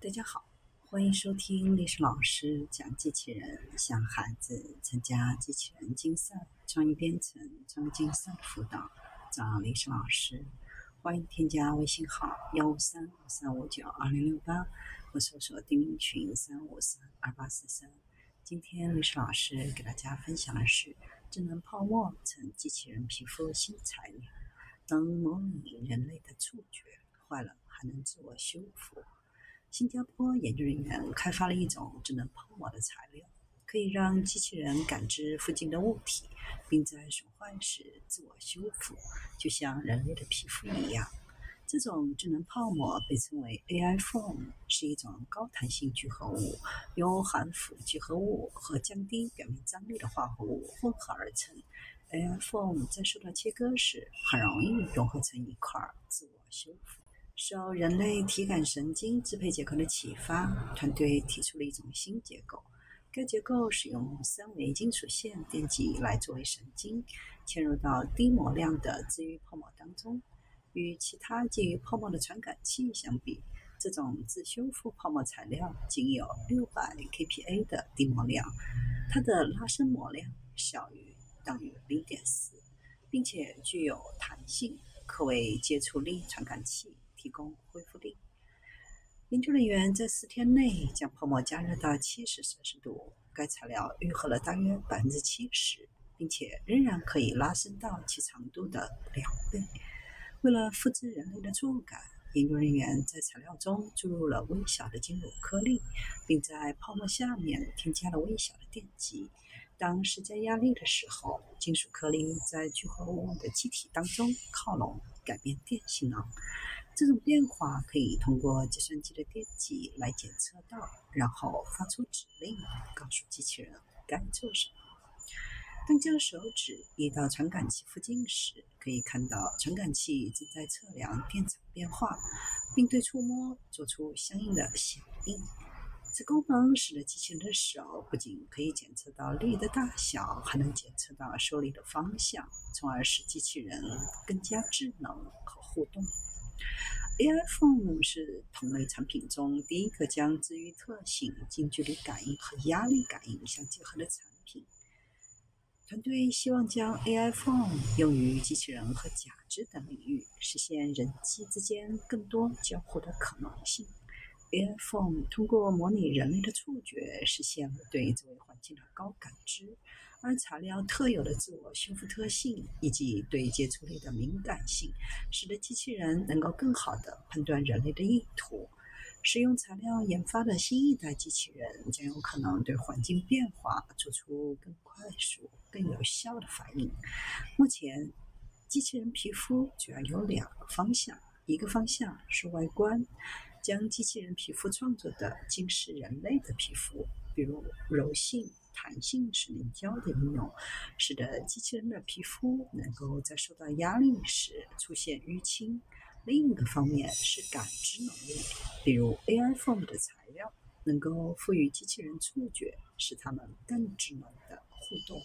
大家好，欢迎收听历史老师讲机器人，向孩子参加机器人竞赛、创意编程、创意竞赛辅导，找历史老师。欢迎添加微信号幺五三五三五九二零六八，或搜索钉钉群三五三二八四三。今天历史老师给大家分享的是智能泡沫成机器人皮肤新材料，能模拟人类的触觉，坏了还能自我修复。新加坡研究人员开发了一种智能泡沫的材料，可以让机器人感知附近的物体，并在损坏时自我修复，就像人类的皮肤一样。这种智能泡沫被称为 AI foam，是一种高弹性聚合物，由含氟聚合物和降低表面张力的化合物混合而成。AI foam 在受到切割时，很容易融合成一块，自我修复。受人类体感神经支配结构的启发，团队提出了一种新结构。该结构使用三维金属线电极来作为神经，嵌入到低模量的自愈泡沫当中。与其他基于泡沫的传感器相比，这种自修复泡沫材料仅有600 kPa 的低模量，它的拉伸模量小于等于0.4，并且具有弹性，可为接触力传感器。提供恢复力。研究人员在四天内将泡沫加热到七十摄氏度，该材料愈合了大约百分之七十，并且仍然可以拉伸到其长度的两倍。为了复制人类的触感，研究人员在材料中注入了微小的金属颗粒，并在泡沫下面添加了微小的电极。当施加压力的时候，金属颗粒在聚合物的机体当中靠拢，改变电性能。这种变化可以通过计算机的电极来检测到，然后发出指令，告诉机器人该做什么。当将手指移到传感器附近时，可以看到传感器正在测量电场变化，并对触摸做出相应的响应。此功能使得机器人的手不仅可以检测到力的大小，还能检测到受力的方向，从而使机器人更加智能和互动。AI Phone 是同类产品中第一个将治愈特性、近距离感应和压力感应相结合的产品。团队希望将 AI Phone 用于机器人和假肢等领域，实现人机之间更多交互的可能性。Air Foam 通过模拟人类的触觉，实现了对周围环境的高感知。而材料特有的自我修复特性以及对接触力的敏感性，使得机器人能够更好地判断人类的意图。使用材料研发的新一代机器人将有可能对环境变化做出更快速、更有效的反应。目前，机器人皮肤主要有两个方向：一个方向是外观，将机器人皮肤创作的竟是人类的皮肤，比如柔性。弹性是凝胶的应用，使得机器人的皮肤能够在受到压力时出现淤青。另一个方面是感知能力，比如 AI Foam 的材料能够赋予机器人触觉，使它们更智能的互动。